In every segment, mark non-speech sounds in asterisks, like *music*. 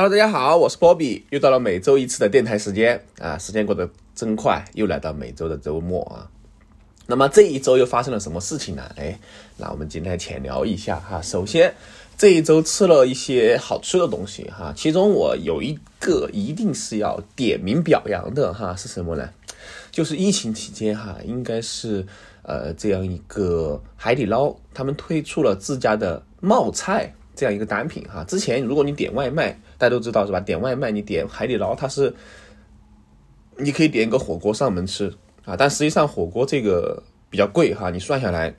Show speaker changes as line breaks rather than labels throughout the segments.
Hello，大家好，我是 Bobby，又到了每周一次的电台时间啊，时间过得真快，又来到每周的周末啊。那么这一周又发生了什么事情呢？哎，那我们今天浅聊一下哈。首先，这一周吃了一些好吃的东西哈，其中我有一个一定是要点名表扬的哈，是什么呢？就是疫情期间哈，应该是呃这样一个海底捞他们推出了自家的冒菜。这样一个单品哈，之前如果你点外卖，大家都知道是吧？点外卖你点海底捞，它是你可以点一个火锅上门吃啊，但实际上火锅这个比较贵哈，你算下来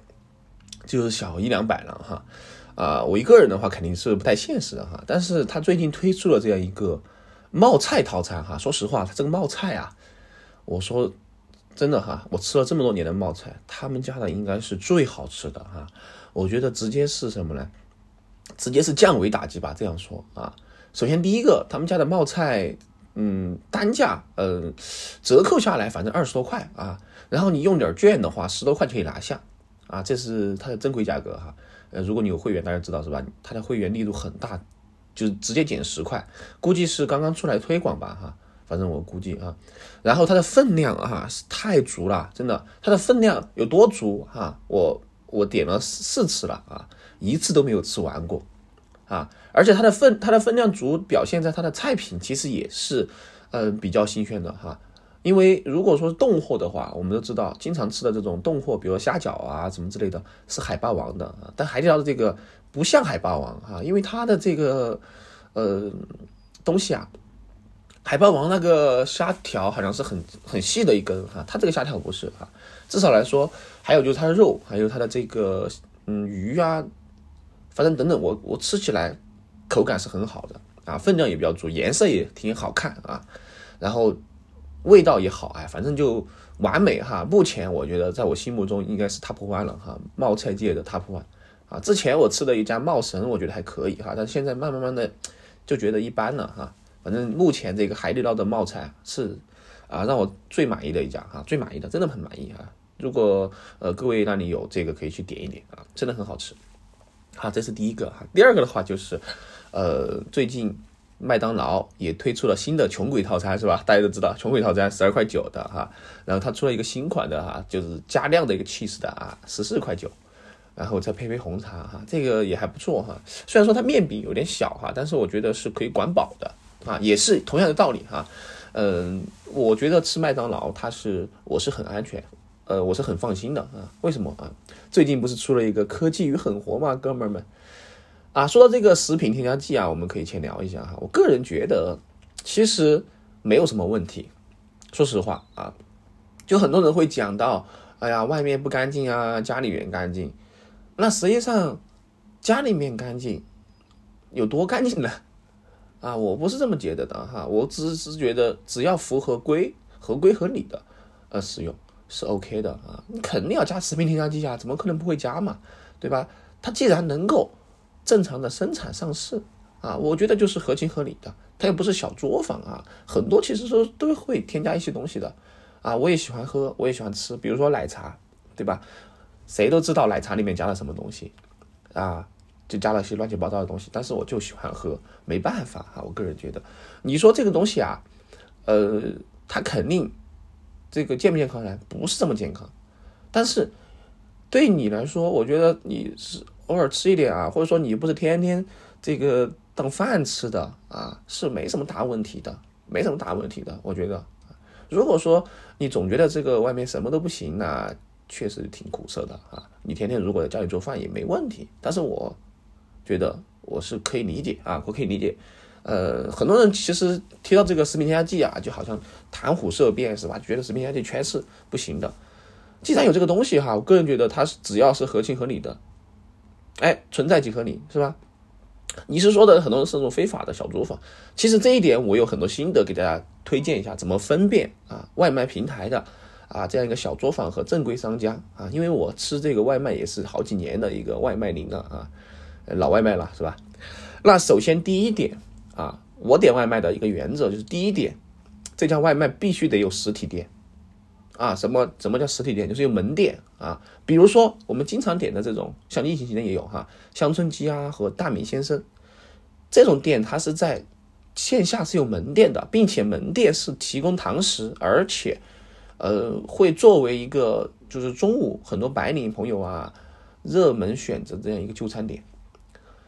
就是小一两百了哈。啊，我一个人的话肯定是不太现实的哈。但是他最近推出了这样一个冒菜套餐哈，说实话，他这个冒菜啊，我说真的哈，我吃了这么多年的冒菜，他们家的应该是最好吃的哈。我觉得直接是什么呢？直接是降维打击吧，这样说啊。首先第一个，他们家的冒菜，嗯，单价，嗯，折扣下来反正二十多块啊。然后你用点券的话，十多块就可以拿下啊。这是它的正规价格哈。呃，如果你有会员，大家知道是吧？它的会员力度很大，就直接减十块，估计是刚刚出来推广吧哈。反正我估计啊。然后它的分量啊是太足了，真的，它的分量有多足哈？我我点了四次了啊，一次都没有吃完过。啊，而且它的分它的分量足，表现在它的菜品其实也是，呃，比较新鲜的哈。因为如果说是冻货的话，我们都知道，经常吃的这种冻货，比如虾饺啊什么之类的，是海霸王的。但海底捞的这个不像海霸王哈，因为它的这个呃东西啊，海霸王那个虾条好像是很很细的一根哈，它这个虾条不是哈。至少来说，还有就是它的肉，还有它的这个嗯鱼啊。反正等等，我我吃起来口感是很好的啊，分量也比较足，颜色也挺好看啊，然后味道也好哎，反正就完美哈。目前我觉得在我心目中应该是 top one 了哈，冒菜界的 top one 啊。之前我吃的一家冒神，我觉得还可以哈，但现在慢慢慢的就觉得一般了哈。反正目前这个海底捞的冒菜是啊，让我最满意的一家哈，最满意的，真的很满意啊。如果呃各位那里有这个，可以去点一点啊，真的很好吃。啊，这是第一个哈。第二个的话就是，呃，最近麦当劳也推出了新的穷鬼套餐，是吧？大家都知道穷鬼套餐十二块九的哈，然后它出了一个新款的哈，就是加量的一个 cheese 的啊，十四块九，然后再配杯红茶哈，这个也还不错哈。虽然说它面饼有点小哈，但是我觉得是可以管饱的啊，也是同样的道理哈。嗯，我觉得吃麦当劳它是我是很安全。呃，我是很放心的啊，为什么啊？最近不是出了一个科技与狠活吗，哥们儿们？啊，说到这个食品添加剂啊，我们可以先聊一下哈。我个人觉得其实没有什么问题，说实话啊，就很多人会讲到，哎呀，外面不干净啊，家里面干净。那实际上家里面干净有多干净呢？啊，我不是这么觉得的哈，我只是觉得只要符合规、合规合理的呃使用。是 OK 的啊，你肯定要加食品添加剂啊，怎么可能不会加嘛，对吧？它既然能够正常的生产上市啊，我觉得就是合情合理的。它又不是小作坊啊，很多其实说都会添加一些东西的啊。我也喜欢喝，我也喜欢吃，比如说奶茶，对吧？谁都知道奶茶里面加了什么东西啊，就加了些乱七八糟的东西，但是我就喜欢喝，没办法啊。我个人觉得，你说这个东西啊，呃，它肯定。这个健不健康呢？不是这么健康，但是对你来说，我觉得你是偶尔吃一点啊，或者说你不是天天这个当饭吃的啊，是没什么大问题的，没什么大问题的。我觉得，如果说你总觉得这个外面什么都不行，那确实挺苦涩的啊。你天天如果在家里做饭也没问题，但是我觉得我是可以理解啊，我可以理解。呃，很多人其实提到这个食品添加剂啊，就好像谈虎色变是吧？觉得食品添加剂全是不行的。既然有这个东西哈，我个人觉得它是只要是合情合理的，哎，存在即合理是吧？你是说的很多人是那种非法的小作坊，其实这一点我有很多心得给大家推荐一下，怎么分辨啊外卖平台的啊这样一个小作坊和正规商家啊？因为我吃这个外卖也是好几年的一个外卖零了啊，老外卖了是吧？那首先第一点。啊，我点外卖的一个原则就是第一点，这家外卖必须得有实体店。啊，什么什么叫实体店？就是有门店啊。比如说我们经常点的这种，像疫情期间也有哈，乡村鸡啊和大米先生这种店，它是在线下是有门店的，并且门店是提供堂食，而且呃会作为一个就是中午很多白领朋友啊热门选择这样一个就餐点。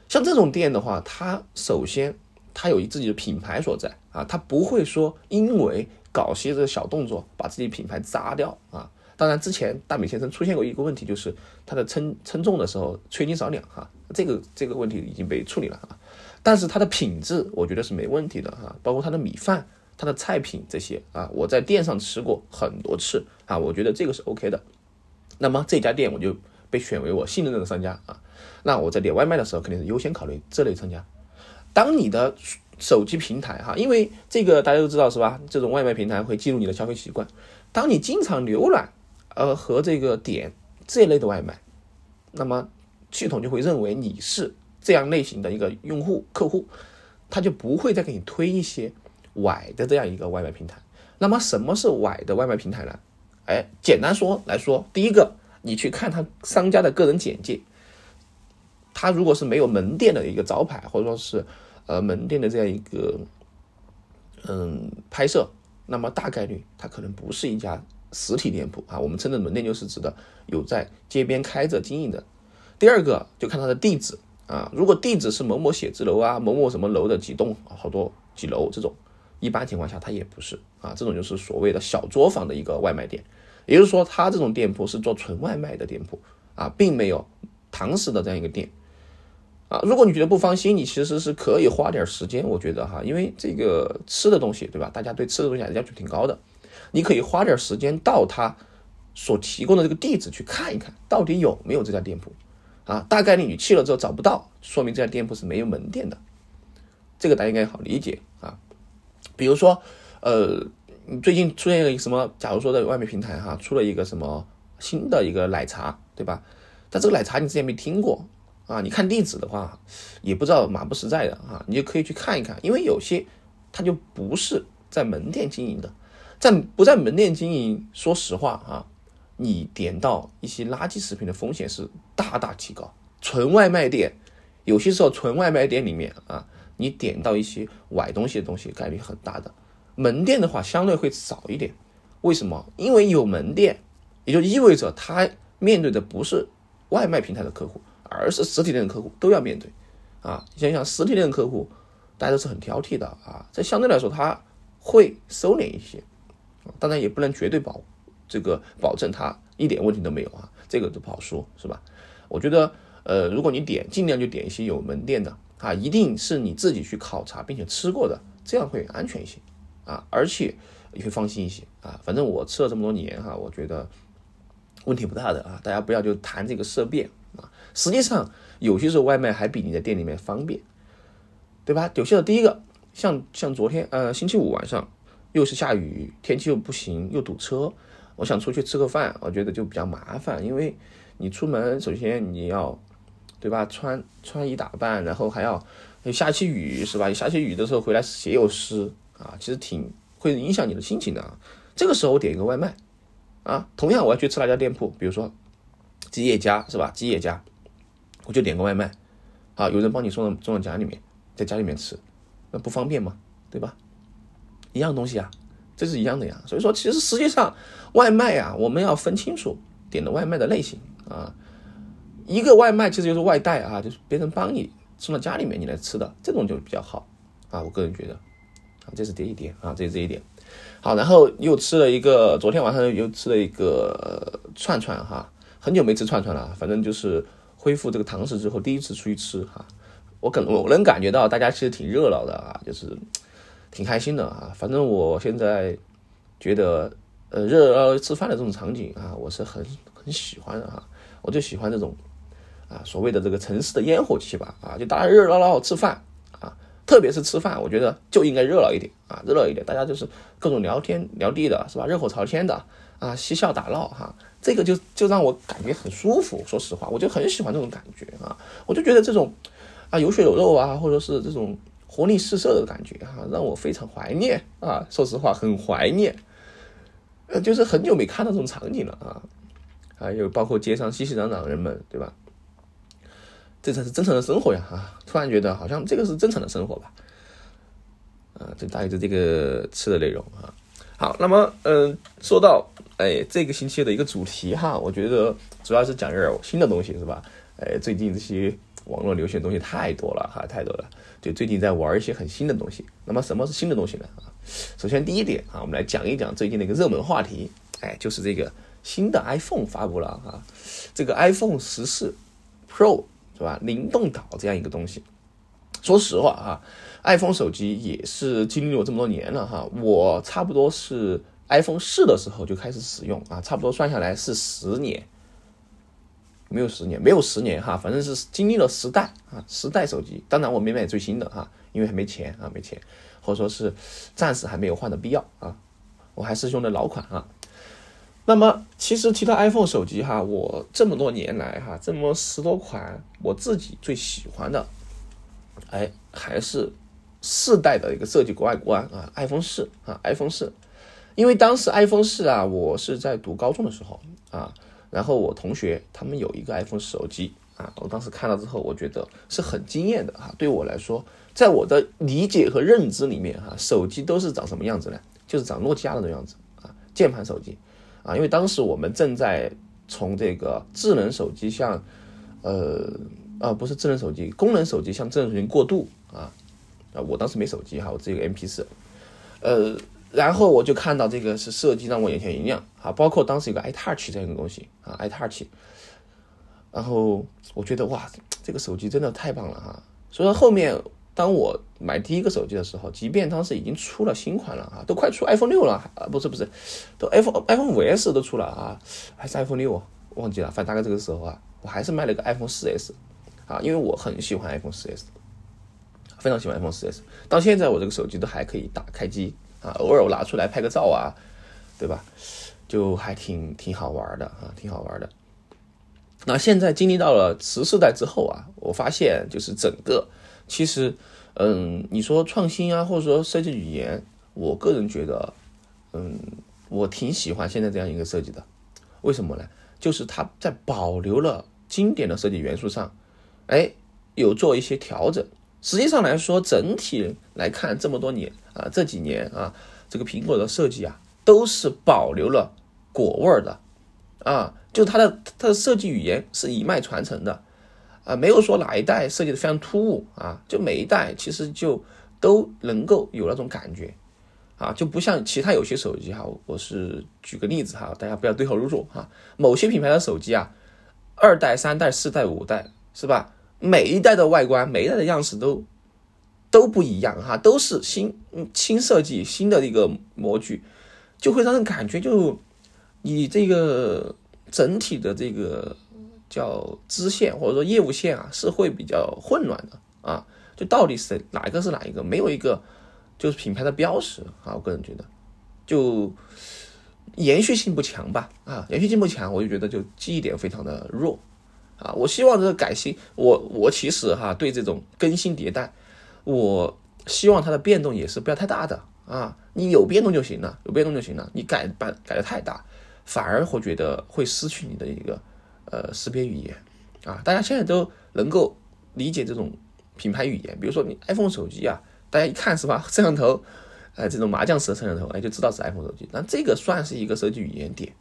像这种店的话，它首先它有自己的品牌所在啊，它不会说因为搞些这个小动作把自己品牌砸掉啊。当然，之前大米先生出现过一个问题，就是他的称称重的时候缺斤少两哈，这个这个问题已经被处理了啊。但是它的品质，我觉得是没问题的哈，包括它的米饭、它的菜品这些啊，我在店上吃过很多次啊，我觉得这个是 OK 的。那么这家店我就被选为我信任的商家啊。那我在点外卖的时候，肯定是优先考虑这类商家。当你的手机平台哈，因为这个大家都知道是吧？这种外卖平台会记录你的消费习惯。当你经常浏览呃和这个点这类的外卖，那么系统就会认为你是这样类型的一个用户客户，他就不会再给你推一些歪的这样一个外卖平台。那么什么是歪的外卖平台呢？哎，简单说来说，第一个，你去看他商家的个人简介。他如果是没有门店的一个招牌，或者说是呃门店的这样一个嗯拍摄，那么大概率它可能不是一家实体店铺啊。我们称的门店就是指的有在街边开着经营的。第二个就看它的地址啊，如果地址是某某写字楼啊、某某什么楼的几栋好多几楼这种，一般情况下它也不是啊，这种就是所谓的小作坊的一个外卖店。也就是说，它这种店铺是做纯外卖的店铺啊，并没有堂食的这样一个店。啊，如果你觉得不放心，你其实是可以花点时间，我觉得哈，因为这个吃的东西，对吧？大家对吃的东西还是要求挺高的，你可以花点时间到他所提供的这个地址去看一看，到底有没有这家店铺啊？大概率你去了之后找不到，说明这家店铺是没有门店的，这个大家应该好理解啊。比如说，呃，最近出现了一个什么？假如说在外面平台哈，出了一个什么新的一个奶茶，对吧？但这个奶茶你之前没听过。啊，你看地址的话，也不知道马不实在的啊，你就可以去看一看，因为有些它就不是在门店经营的，在不在门店经营，说实话啊，你点到一些垃圾食品的风险是大大提高。纯外卖店，有些时候纯外卖店里面啊，你点到一些歪东西的东西概率很大的。门店的话相对会少一点，为什么？因为有门店，也就意味着他面对的不是外卖平台的客户。而是实体店的客户都要面对，啊，你想想实体店的客户，大家都是很挑剔的啊，这相对来说他会收敛一些，当然也不能绝对保这个保证他一点问题都没有啊，这个都不好说，是吧？我觉得，呃，如果你点，尽量就点一些有门店的啊，一定是你自己去考察并且吃过的，这样会安全一些啊，而且也会放心一些啊。反正我吃了这么多年哈，我觉得问题不大的啊，大家不要就谈这个色变。实际上，有些时候外卖还比你在店里面方便，对吧？有些的第一个，像像昨天，呃，星期五晚上又是下雨，天气又不行，又堵车，我想出去吃个饭，我觉得就比较麻烦，因为你出门首先你要，对吧？穿穿衣打扮，然后还要下起雨，是吧？下起雨的时候回来鞋又湿啊，其实挺会影响你的心情的啊。这个时候我点一个外卖，啊，同样我要去吃那家店铺，比如说吉野家，是吧？吉野家。我就点个外卖，啊，有人帮你送到送到家里面，在家里面吃，那不方便吗？对吧？一样东西啊，这是一样的呀。所以说，其实实际上外卖啊，我们要分清楚点的外卖的类型啊。一个外卖其实就是外带啊，就是别人帮你送到家里面你来吃的，这种就比较好啊。我个人觉得，啊，这是第一点啊，这是这一点。好，然后又吃了一个，昨天晚上又吃了一个串串哈，很久没吃串串了，反正就是。恢复这个堂食之后，第一次出去吃哈，我可能我能感觉到大家其实挺热闹的啊，就是挺开心的啊。反正我现在觉得，呃，热热闹闹吃饭的这种场景啊，我是很很喜欢的哈。我就喜欢这种啊，所谓的这个城市的烟火气吧啊，就大家热热闹闹吃饭，特别是吃饭，我觉得就应该热闹一点啊，热闹一点，大家就是各种聊天聊地的是吧，热火朝天的啊，嬉笑打闹哈。这个就就让我感觉很舒服，说实话，我就很喜欢这种感觉啊！我就觉得这种啊有血有肉啊，或者是这种活力四射的感觉哈，让我非常怀念啊！说实话，很怀念，呃，就是很久没看到这种场景了啊！还有包括街上熙熙攘攘的人们，对吧？这才是真诚的生活呀！啊，突然觉得好像这个是真诚的生活吧？啊，这大概是这个吃的内容啊。好，那么嗯，说到哎这个星期的一个主题哈，我觉得主要是讲一点新的东西是吧？哎，最近这些网络流行的东西太多了哈，太多了。就最近在玩一些很新的东西。那么什么是新的东西呢？啊，首先第一点啊，我们来讲一讲最近的一个热门话题，哎，就是这个新的 iPhone 发布了啊，这个 iPhone 十四 Pro 是吧？灵动岛这样一个东西。说实话哈，iPhone 手机也是经历了这么多年了哈，我差不多是 iPhone 四的时候就开始使用啊，差不多算下来是十年。没有十年，没有十年哈，反正是经历了十代啊，十代手机。当然我没买最新的哈，因为还没钱啊，没钱，或者说是暂时还没有换的必要啊，我还是用的老款啊。那么其实提到 iPhone 手机哈，我这么多年来哈，这么十多款，我自己最喜欢的，哎，还是四代的一个设计外观啊，iPhone 四啊，iPhone 四，因为当时 iPhone 四啊，我是在读高中的时候啊。然后我同学他们有一个 iPhone 手机啊，我当时看到之后，我觉得是很惊艳的哈。对我来说，在我的理解和认知里面哈，手机都是长什么样子呢？就是长诺基亚的那样子啊，键盘手机啊。因为当时我们正在从这个智能手机向呃啊不是智能手机，功能手机向智能手机过渡啊啊。我当时没手机哈，我只有个 MP 四，呃。然后我就看到这个是设计让我眼前一亮啊，包括当时有个 iTouch 这样一个东西啊，iTouch，然后我觉得哇，这个手机真的太棒了哈。所以说后面当我买第一个手机的时候，即便当时已经出了新款了啊，都快出 iPhone 六了啊，不是不是，都 iPhone iPhone 五 S 都出了啊，还是 iPhone 六忘记了，反正大概这个时候啊，我还是买了个 iPhone 四 S 啊，因为我很喜欢 iPhone 四 S，非常喜欢 iPhone 四 S，到现在我这个手机都还可以打开机。啊，偶尔我拿出来拍个照啊，对吧？就还挺挺好玩的啊，挺好玩的。那现在经历到了十四代之后啊，我发现就是整个其实，嗯，你说创新啊，或者说设计语言，我个人觉得，嗯，我挺喜欢现在这样一个设计的。为什么呢？就是它在保留了经典的设计元素上，哎，有做一些调整。实际上来说，整体来看，这么多年啊，这几年啊，这个苹果的设计啊，都是保留了果味儿的，啊，就它的它的设计语言是一脉传承的，啊，没有说哪一代设计的非常突兀啊，就每一代其实就都能够有那种感觉，啊，就不像其他有些手机哈，我是举个例子哈，大家不要对号入座哈，某些品牌的手机啊，二代、三代、四代、五代，是吧？每一代的外观，每一代的样式都都不一样哈，都是新新设计新的一个模具，就会让人感觉就你这个整体的这个叫支线或者说业务线啊，是会比较混乱的啊。就到底是哪一个是哪一个，没有一个就是品牌的标识啊。我个人觉得就延续性不强吧啊，延续性不强，我就觉得就记忆点非常的弱。啊，我希望这个改新，我我其实哈对这种更新迭代，我希望它的变动也是不要太大的啊，你有变动就行了，有变动就行了，你改版改的太大，反而会觉得会失去你的一个呃识别语言啊。大家现在都能够理解这种品牌语言，比如说你 iPhone 手机啊，大家一看是吧，*laughs* 摄像头，哎，这种麻将式的摄像头，哎，就知道是 iPhone 手机，那这个算是一个设计语言点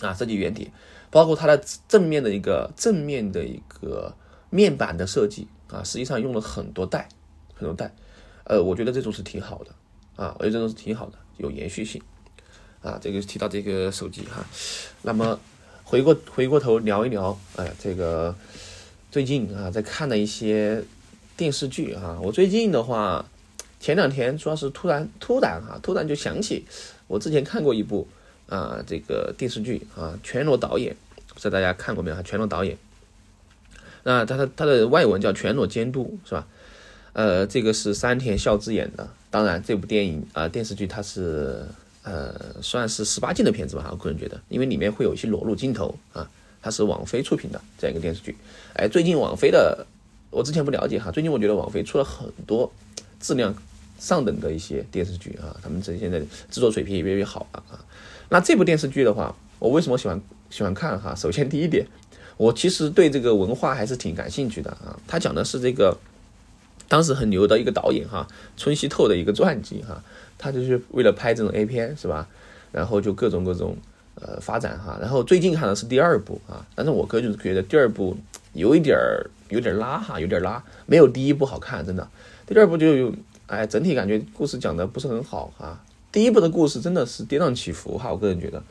啊，设计语言点。包括它的正面的一个正面的一个面板的设计啊，实际上用了很多代，很多代，呃，我觉得这种是挺好的啊，我觉得这种是挺好的，有延续性啊。这个提到这个手机哈，那么回过回过头聊一聊，哎，这个最近啊在看的一些电视剧啊，我最近的话前两天主要是突然突然哈，突然就想起我之前看过一部。啊，这个电视剧啊，全裸导演，不知道大家看过没有？全裸导演，那他的他的外文叫全裸监督，是吧？呃，这个是山田孝之演的。当然，这部电影啊电视剧它是呃算是十八禁的片子吧，我个人觉得，因为里面会有一些裸露镜头啊。它是网飞出品的这样一个电视剧。哎，最近网飞的，我之前不了解哈，最近我觉得网飞出了很多质量上等的一些电视剧啊，他们这现在制作水平也越来越好了啊。那这部电视剧的话，我为什么喜欢喜欢看哈？首先第一点，我其实对这个文化还是挺感兴趣的啊。他讲的是这个当时很牛的一个导演哈，村西透的一个传记哈，他就是为了拍这种 A 片是吧？然后就各种各种呃发展哈。然后最近看的是第二部啊，但是我哥就是觉得第二部有一点儿有点拉哈，有点拉，没有第一部好看，真的。第二部就有哎，整体感觉故事讲的不是很好哈。第一部的故事真的是跌宕起伏哈，我个人觉得，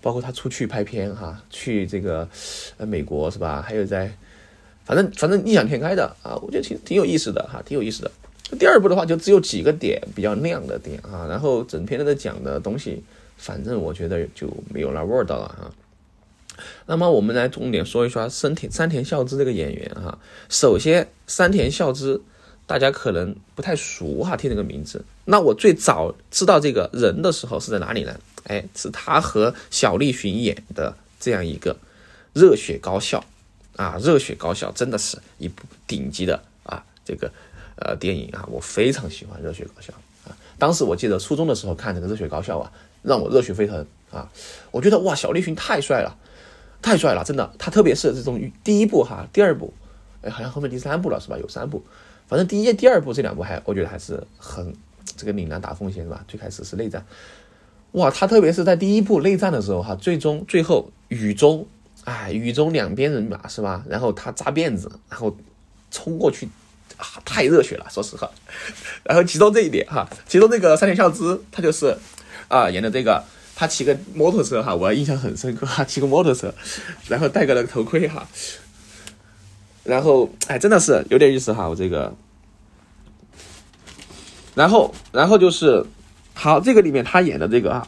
包括他出去拍片哈，去这个呃美国是吧？还有在。反正反正异想天开的啊，我觉得挺挺有意思的哈，挺有意思的。第二部的话就只有几个点比较亮的点啊，然后整篇的在讲的东西，反正我觉得就没有那味道了哈。那么我们来重点说一说山田山田孝之这个演员哈。首先，山田孝之大家可能不太熟哈，听这个名字。那我最早知道这个人的时候是在哪里呢？哎，是他和小栗旬演的这样一个《热血高校》。啊，热血高校真的是一部顶级的啊，这个呃电影啊，我非常喜欢热血高校啊。当时我记得初中的时候看这个热血高校啊，让我热血沸腾啊。我觉得哇，小栗旬太帅了，太帅了，真的。他特别是这种第一部哈，第二部，哎，好像后面第三部了是吧？有三部，反正第一、第二部这两部还我觉得还是很这个岭南打凤仙是吧？最开始是内战，哇，他特别是在第一部内战的时候哈，最终最后雨中。哎，雨中两边人马是吧？然后他扎辫子，然后冲过去，啊，太热血了，说实话。然后其中这一点哈，其中那个三田孝之，他就是啊演的这个，他骑个摩托车哈，我印象很深刻哈，骑个摩托车，然后戴个那个头盔哈，然后哎，真的是有点意思哈，我这个。然后，然后就是好，这个里面他演的这个啊。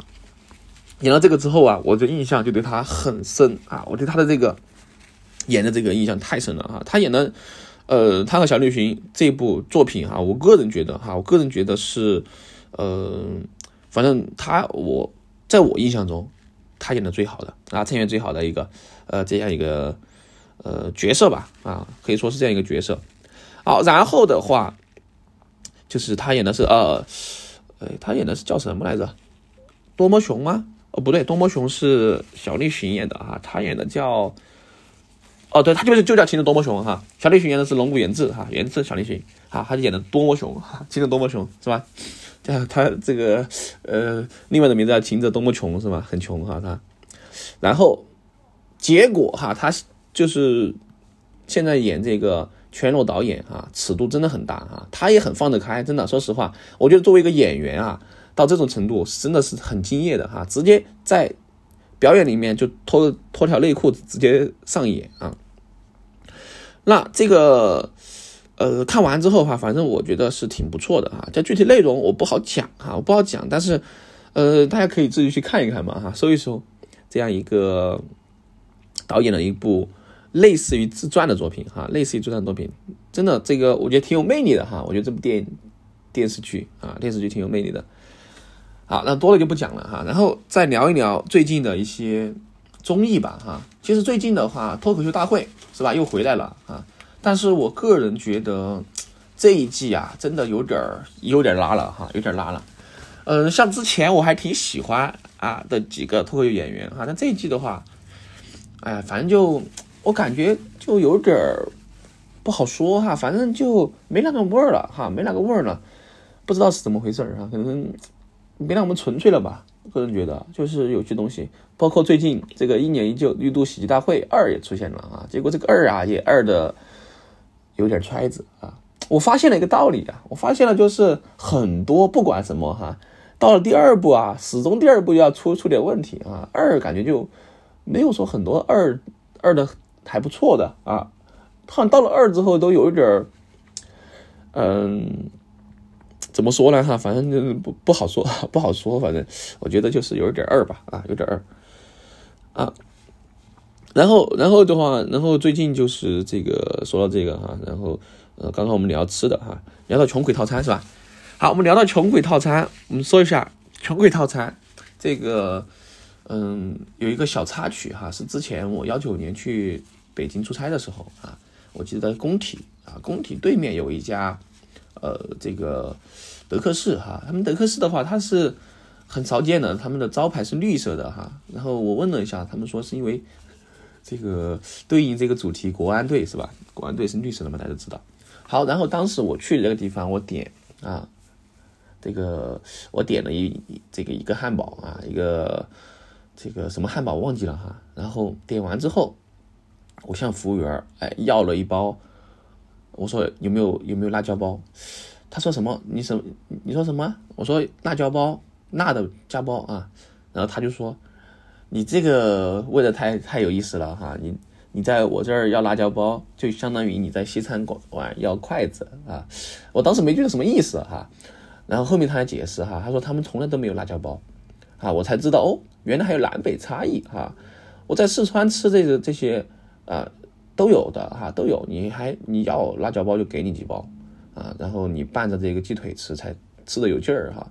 演了这个之后啊，我的印象就对他很深啊，我对他的这个演的这个印象太深了哈。他演的，呃，他和小栗旬这部作品哈，我个人觉得哈，我个人觉得是，呃，反正他我在我印象中，他演的最好的啊，呈现最好的一个呃这样一个呃角色吧啊，可以说是这样一个角色。好，然后的话就是他演的是呃，呃，他演的是叫什么来着？多么熊吗？哦，不对，多摩雄是小栗旬演的哈，他演的叫，哦，对他就是就叫青的多摩雄哈，小栗旬演的是龙谷元志哈，元志小栗旬哈，他就演的多摩雄哈，青的多摩雄是吧？叫他这个呃，另外的名字叫秦泽多么穷是吧？很穷哈他，然后结果哈，他就是现在演这个全裸导演啊，尺度真的很大啊，他也很放得开，真的，说实话，我觉得作为一个演员啊。到这种程度真的是很敬业的哈，直接在表演里面就脱脱条内裤直接上演啊。那这个呃看完之后哈，反正我觉得是挺不错的哈。这具体内容我不好讲哈，我不好讲，但是呃大家可以自己去看一看嘛哈，搜一搜这样一个导演的一部类似于自传的作品哈，类似于自传作品，真的这个我觉得挺有魅力的哈。我觉得这部电影电视剧啊电视剧挺有魅力的。好，那多了就不讲了哈，然后再聊一聊最近的一些综艺吧哈。其实最近的话，脱口秀大会是吧，又回来了啊。但是我个人觉得这一季啊，真的有点儿有点拉了哈，有点拉了。嗯，像之前我还挺喜欢啊的几个脱口秀演员哈，但这一季的话，哎，反正就我感觉就有点儿不好说哈，反正就没那个味儿了哈，没那个味儿了，不知道是怎么回事儿哈，可能。没那么纯粹了吧？个人觉得，就是有些东西，包括最近这个一年一旧绿度喜剧大会二也出现了啊，结果这个二啊也二的有点揣子啊。我发现了一个道理啊，我发现了就是很多不管什么哈，到了第二部啊，始终第二部要出出点问题啊，二感觉就没有说很多二二的还不错的啊，好像到了二之后都有一点儿，嗯。怎么说呢？哈，反正就不不好说，*laughs* 不好说。反正我觉得就是有一点二吧，啊，有点二啊。然后，然后的话，然后最近就是这个说到这个哈，然后呃，刚刚我们聊吃的哈，聊到穷鬼套餐是吧？好，我们聊到穷鬼套餐，我们说一下穷鬼套餐这个，嗯，有一个小插曲哈，是之前我幺九年去北京出差的时候啊，我记得工体啊，工体对面有一家。呃，这个德克士哈，他们德克士的话，它是很少见的，他们的招牌是绿色的哈。然后我问了一下，他们说是因为这个对应这个主题，国安队是吧？国安队是绿色的嘛，大家知道。好，然后当时我去那个地方，我点啊，这个我点了一这个一个汉堡啊，一个这个什么汉堡忘记了哈。然后点完之后，我向服务员哎要了一包，我说有没有有没有辣椒包？他说什么？你什你说什么？我说辣椒包，辣的加包啊。然后他就说，你这个问的太太有意思了哈，你。你在我这儿要辣椒包，就相当于你在西餐馆要筷子啊！我当时没觉得什么意思哈，然后后面他来解释哈，他说他们从来都没有辣椒包，啊，我才知道哦，原来还有南北差异哈！我在四川吃这个这些啊都有的哈，都有，你还你要辣椒包就给你几包啊，然后你拌着这个鸡腿吃才吃的有劲儿哈，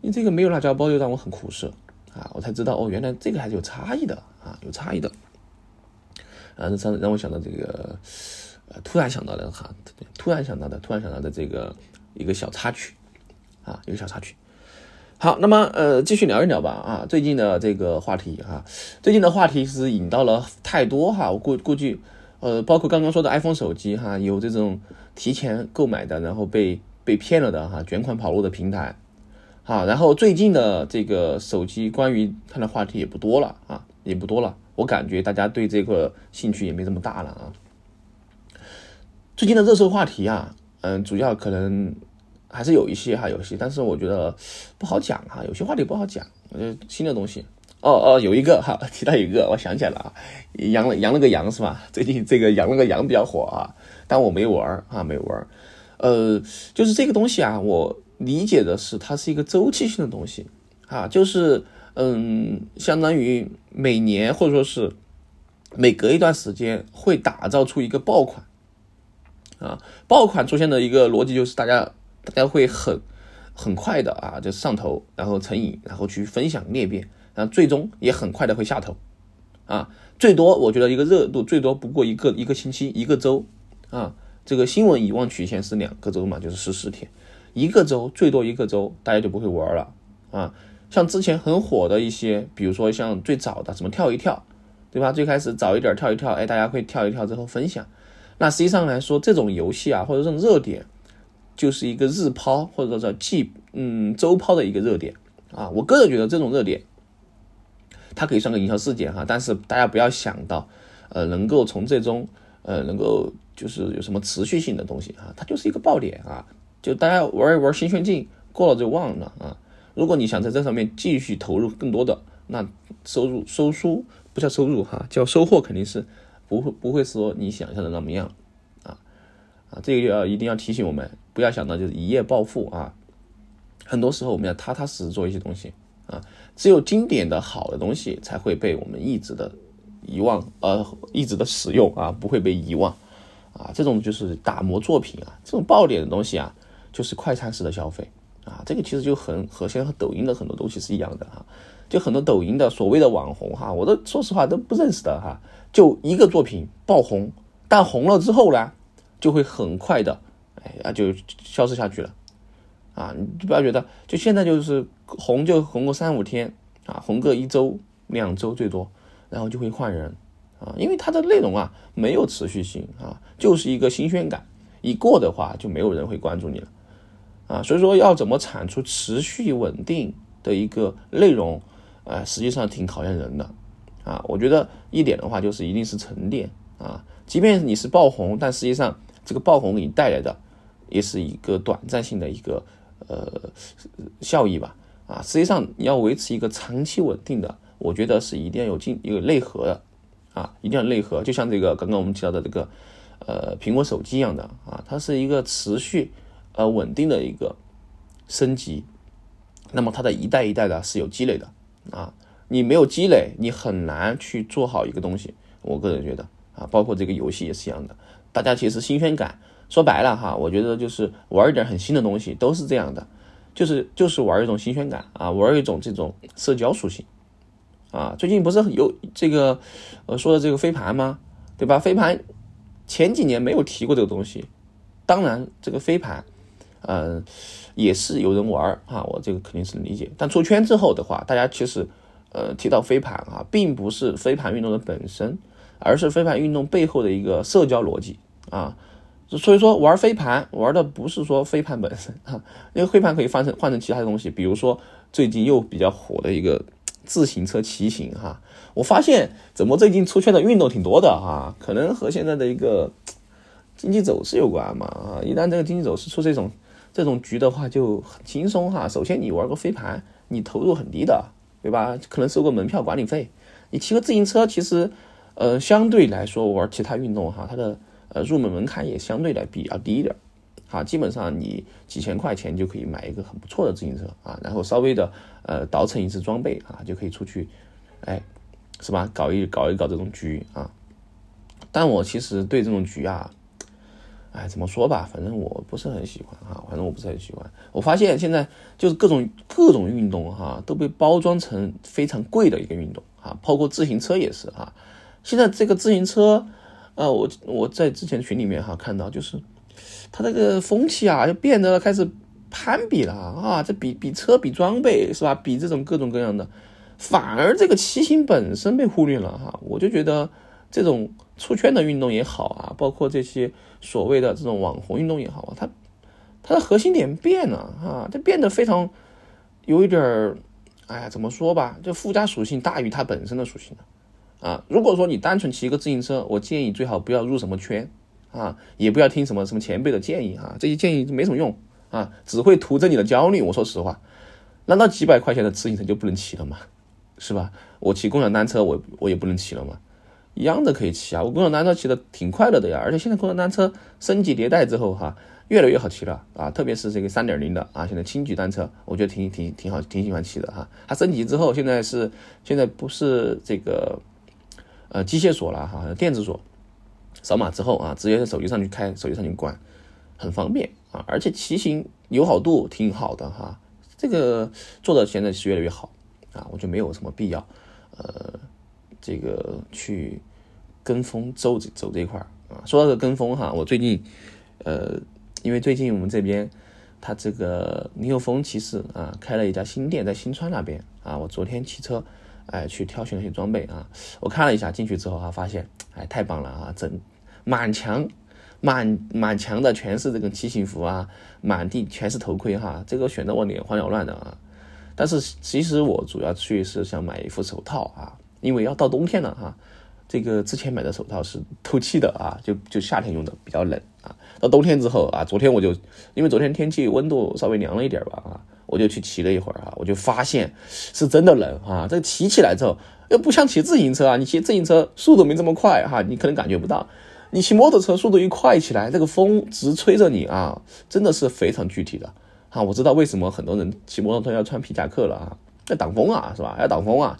你这个没有辣椒包就让我很苦涩啊，我才知道哦，原来这个还是有差异的啊，有差异的。啊，这让让我想到这个，呃，突然想到的哈，突然想到的，突然想到的这个一个小插曲，啊，一个小插曲。好，那么呃，继续聊一聊吧。啊，最近的这个话题哈，最近的话题是引到了太多哈，我估估计，呃，包括刚刚说的 iPhone 手机哈，有这种提前购买的，然后被被骗了的哈，卷款跑路的平台，好，然后最近的这个手机关于它的话题也不多了啊，也不多了。我感觉大家对这个兴趣也没这么大了啊。最近的热搜话题啊，嗯，主要可能还是有一些哈，有些，但是我觉得不好讲哈，有些话题不好讲。我觉得新的东西，哦哦，有一个哈，提到一个，我想起来了啊，羊了羊了个羊是吧？最近这个羊了个羊比较火啊，但我没玩啊，没玩。呃，就是这个东西啊，我理解的是它是一个周期性的东西啊，就是。嗯，相当于每年或者说是每隔一段时间会打造出一个爆款啊，爆款出现的一个逻辑就是大家大家会很很快的啊就上头，然后成瘾，然后去分享裂变，然后最终也很快的会下头啊，最多我觉得一个热度最多不过一个一个星期一个周啊，这个新闻遗忘曲线是两个周嘛，就是十四天，一个周最多一个周大家就不会玩了啊。像之前很火的一些，比如说像最早的什么跳一跳，对吧？最开始早一点跳一跳，哎，大家会跳一跳之后分享。那实际上来说，这种游戏啊，或者这种热点，就是一个日抛或者说叫季嗯周抛的一个热点啊。我个人觉得这种热点，它可以算个营销事件哈，但是大家不要想到，呃，能够从这中呃能够就是有什么持续性的东西啊，它就是一个爆点啊，就大家玩一玩新鲜劲，过了就忘了啊。如果你想在这上面继续投入更多的，那收入收书不叫收入哈，叫收获肯定是不会不会说你想象的那么样啊啊，这个要一定要提醒我们，不要想到就是一夜暴富啊。很多时候我们要踏踏实实做一些东西啊，只有经典的好的东西才会被我们一直的遗忘，呃，一直的使用啊，不会被遗忘啊。这种就是打磨作品啊，这种爆点的东西啊，就是快餐式的消费。啊，这个其实就很和现在和抖音的很多东西是一样的哈，就很多抖音的所谓的网红哈，我都说实话都不认识的哈，就一个作品爆红，但红了之后呢，就会很快的，哎呀就消失下去了，啊，你就不要觉得，就现在就是红就红个三五天啊，红个一周两周最多，然后就会换人啊，因为它的内容啊没有持续性啊，就是一个新鲜感，一过的话就没有人会关注你了。啊，所以说要怎么产出持续稳定的一个内容，啊，实际上挺考验人的，啊，我觉得一点的话就是一定是沉淀啊，即便你是爆红，但实际上这个爆红给你带来的也是一个短暂性的一个呃效益吧，啊，实际上你要维持一个长期稳定的，我觉得是一定要有进有内核的，啊，一定要内核，就像这个刚刚我们提到的这个呃苹果手机一样的啊，它是一个持续。呃，稳定的一个升级，那么它的一代一代的是有积累的啊，你没有积累，你很难去做好一个东西。我个人觉得啊，包括这个游戏也是一样的，大家其实新鲜感说白了哈，我觉得就是玩一点很新的东西都是这样的，就是就是玩一种新鲜感啊，玩一种这种社交属性啊。最近不是有这个呃说的这个飞盘吗？对吧？飞盘前几年没有提过这个东西，当然这个飞盘。嗯，也是有人玩啊，我这个肯定是理解。但出圈之后的话，大家其实，呃，提到飞盘啊，并不是飞盘运动的本身，而是飞盘运动背后的一个社交逻辑啊。所以说玩飞盘玩的不是说飞盘本身啊，*laughs* 那个飞盘可以换成换成其他的东西，比如说最近又比较火的一个自行车骑行哈。我发现怎么最近出圈的运动挺多的哈，可能和现在的一个 *tsk* 经济走势有关嘛啊。一旦这个经济走势出这种这种局的话，就很轻松哈。首先你玩个飞盘，你投入很低的，对吧？可能收个门票管理费。你骑个自行车，其实呃相对来说玩其他运动哈，它的。呃，入门门槛也相对来比较低一点，啊，基本上你几千块钱就可以买一个很不错的自行车啊，然后稍微的呃倒腾一次装备啊，就可以出去，哎，是吧？搞一搞一搞这种局啊。但我其实对这种局啊，哎，怎么说吧，反正我不是很喜欢啊，反正我不是很喜欢。我发现现在就是各种各种运动哈都被包装成非常贵的一个运动啊，包括自行车也是啊。现在这个自行车。啊，我我在之前群里面哈看到，就是他这个风气啊，就变得开始攀比了啊，这比比车比装备是吧？比这种各种各样的，反而这个骑行本身被忽略了哈。我就觉得这种出圈的运动也好啊，包括这些所谓的这种网红运动也好啊，它它的核心点变了啊，它变得非常有一点儿，哎呀，怎么说吧，就附加属性大于它本身的属性了。啊，如果说你单纯骑一个自行车，我建议最好不要入什么圈，啊，也不要听什么什么前辈的建议哈，这些建议没什么用啊，只会徒增你的焦虑。我说实话，难道几百块钱的自行车就不能骑了吗？是吧？我骑共享单车，我我也不能骑了吗？一样的可以骑啊，我共享单车骑的挺快乐的呀，而且现在共享单车升级迭代之后哈，越来越好骑了啊，特别是这个三点零的啊，现在轻举单车，我觉得挺挺挺好，挺喜欢骑的哈。它升级之后，现在是现在不是这个。呃，机械锁了哈，电子锁，扫码之后啊，直接在手机上去开，手机上去关，很方便啊。而且骑行友好度挺好的哈，这个做的现在是越来越好啊，我就没有什么必要，呃，这个去跟风走走这一块啊。说到这跟风哈，我最近呃，因为最近我们这边他这个尼友风骑士啊，开了一家新店在新川那边啊，我昨天骑车。哎，去挑选那些装备啊！我看了一下，进去之后哈，发现哎，太棒了啊！整满墙满满墙的全是这个骑行服啊，满地全是头盔哈，这个选的我眼花缭乱的啊！但是其实我主要去是想买一副手套啊，因为要到冬天了哈，这个之前买的手套是透气的啊，就就夏天用的比较冷啊，到冬天之后啊，昨天我就因为昨天天气温度稍微凉了一点吧啊。我就去骑了一会儿啊，我就发现是真的冷啊！这骑起来之后又不像骑自行车啊，你骑自行车速度没这么快哈，你可能感觉不到。你骑摩托车速度一快起来，这个风直吹着你啊，真的是非常具体的啊！我知道为什么很多人骑摩托车要穿皮夹克了啊，要挡风啊，是吧？要挡风啊，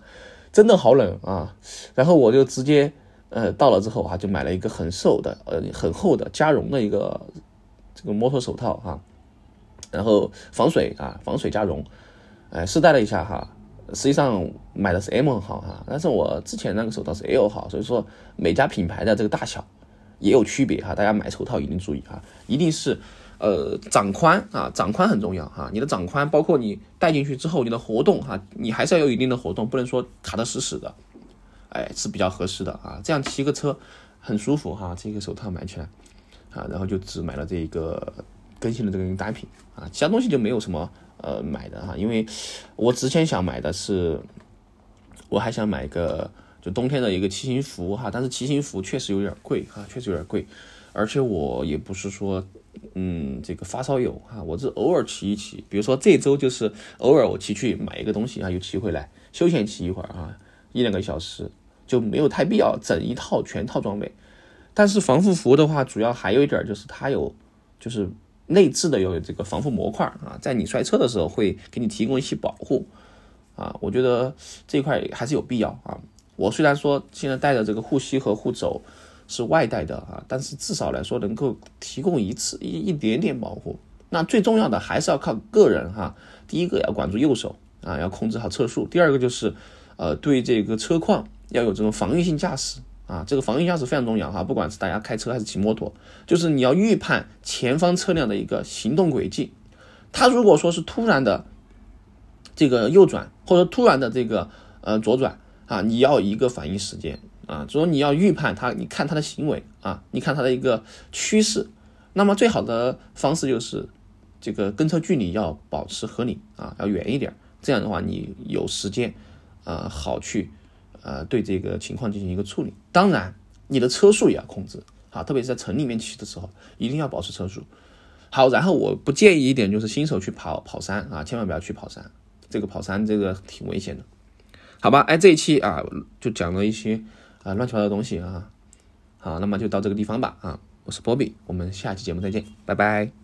真的好冷啊！然后我就直接呃到了之后啊，就买了一个很瘦的呃很厚的加绒的一个这个摩托手套啊。然后防水啊，防水加绒，哎，试戴了一下哈，实际上买的是 M 号哈，但是我之前那个手套是 L 号，所以说每家品牌的这个大小也有区别哈，大家买手套一定注意哈，一定是呃掌宽啊，掌宽很重要哈，你的掌宽包括你戴进去之后你的活动哈，你还是要有一定的活动，不能说卡得死死的，哎，是比较合适的啊，这样骑个车很舒服哈，这个手套买起来啊，然后就只买了这一个。更新的这个单品啊，其他东西就没有什么呃买的哈，因为我之前想买的是，我还想买一个就冬天的一个骑行服哈，但是骑行服确实有点贵哈，确实有点贵，而且我也不是说嗯这个发烧友哈，我是偶尔骑一骑，比如说这周就是偶尔我骑去买一个东西啊，又骑回来休闲骑一会儿啊，一两个小时就没有太必要整一套全套装备，但是防护服的话，主要还有一点就是它有就是。内置的有这个防护模块啊，在你摔车的时候会给你提供一些保护啊，我觉得这一块还是有必要啊。我虽然说现在带的这个护膝和护肘是外带的啊，但是至少来说能够提供一次一一点点保护。那最重要的还是要靠个人哈，第一个要管住右手啊，要控制好车速；第二个就是呃对这个车况要有这种防御性驾驶。啊，这个防御驾驶非常重要哈，不管是大家开车还是骑摩托，就是你要预判前方车辆的一个行动轨迹，它如果说是突然的这个右转，或者突然的这个呃左转啊，你要一个反应时间啊，就说你要预判它，你看它的行为啊，你看它的一个趋势，那么最好的方式就是这个跟车距离要保持合理啊，要远一点，这样的话你有时间啊好去呃对这个情况进行一个处理。当然，你的车速也要控制啊，特别是在城里面骑的时候，一定要保持车速。好，然后我不建议一点就是新手去跑跑山啊，千万不要去跑山，这个跑山这个挺危险的。好吧，哎，这一期啊就讲了一些啊乱七八糟的东西啊，好，那么就到这个地方吧啊，我是波比，我们下期节目再见，拜拜。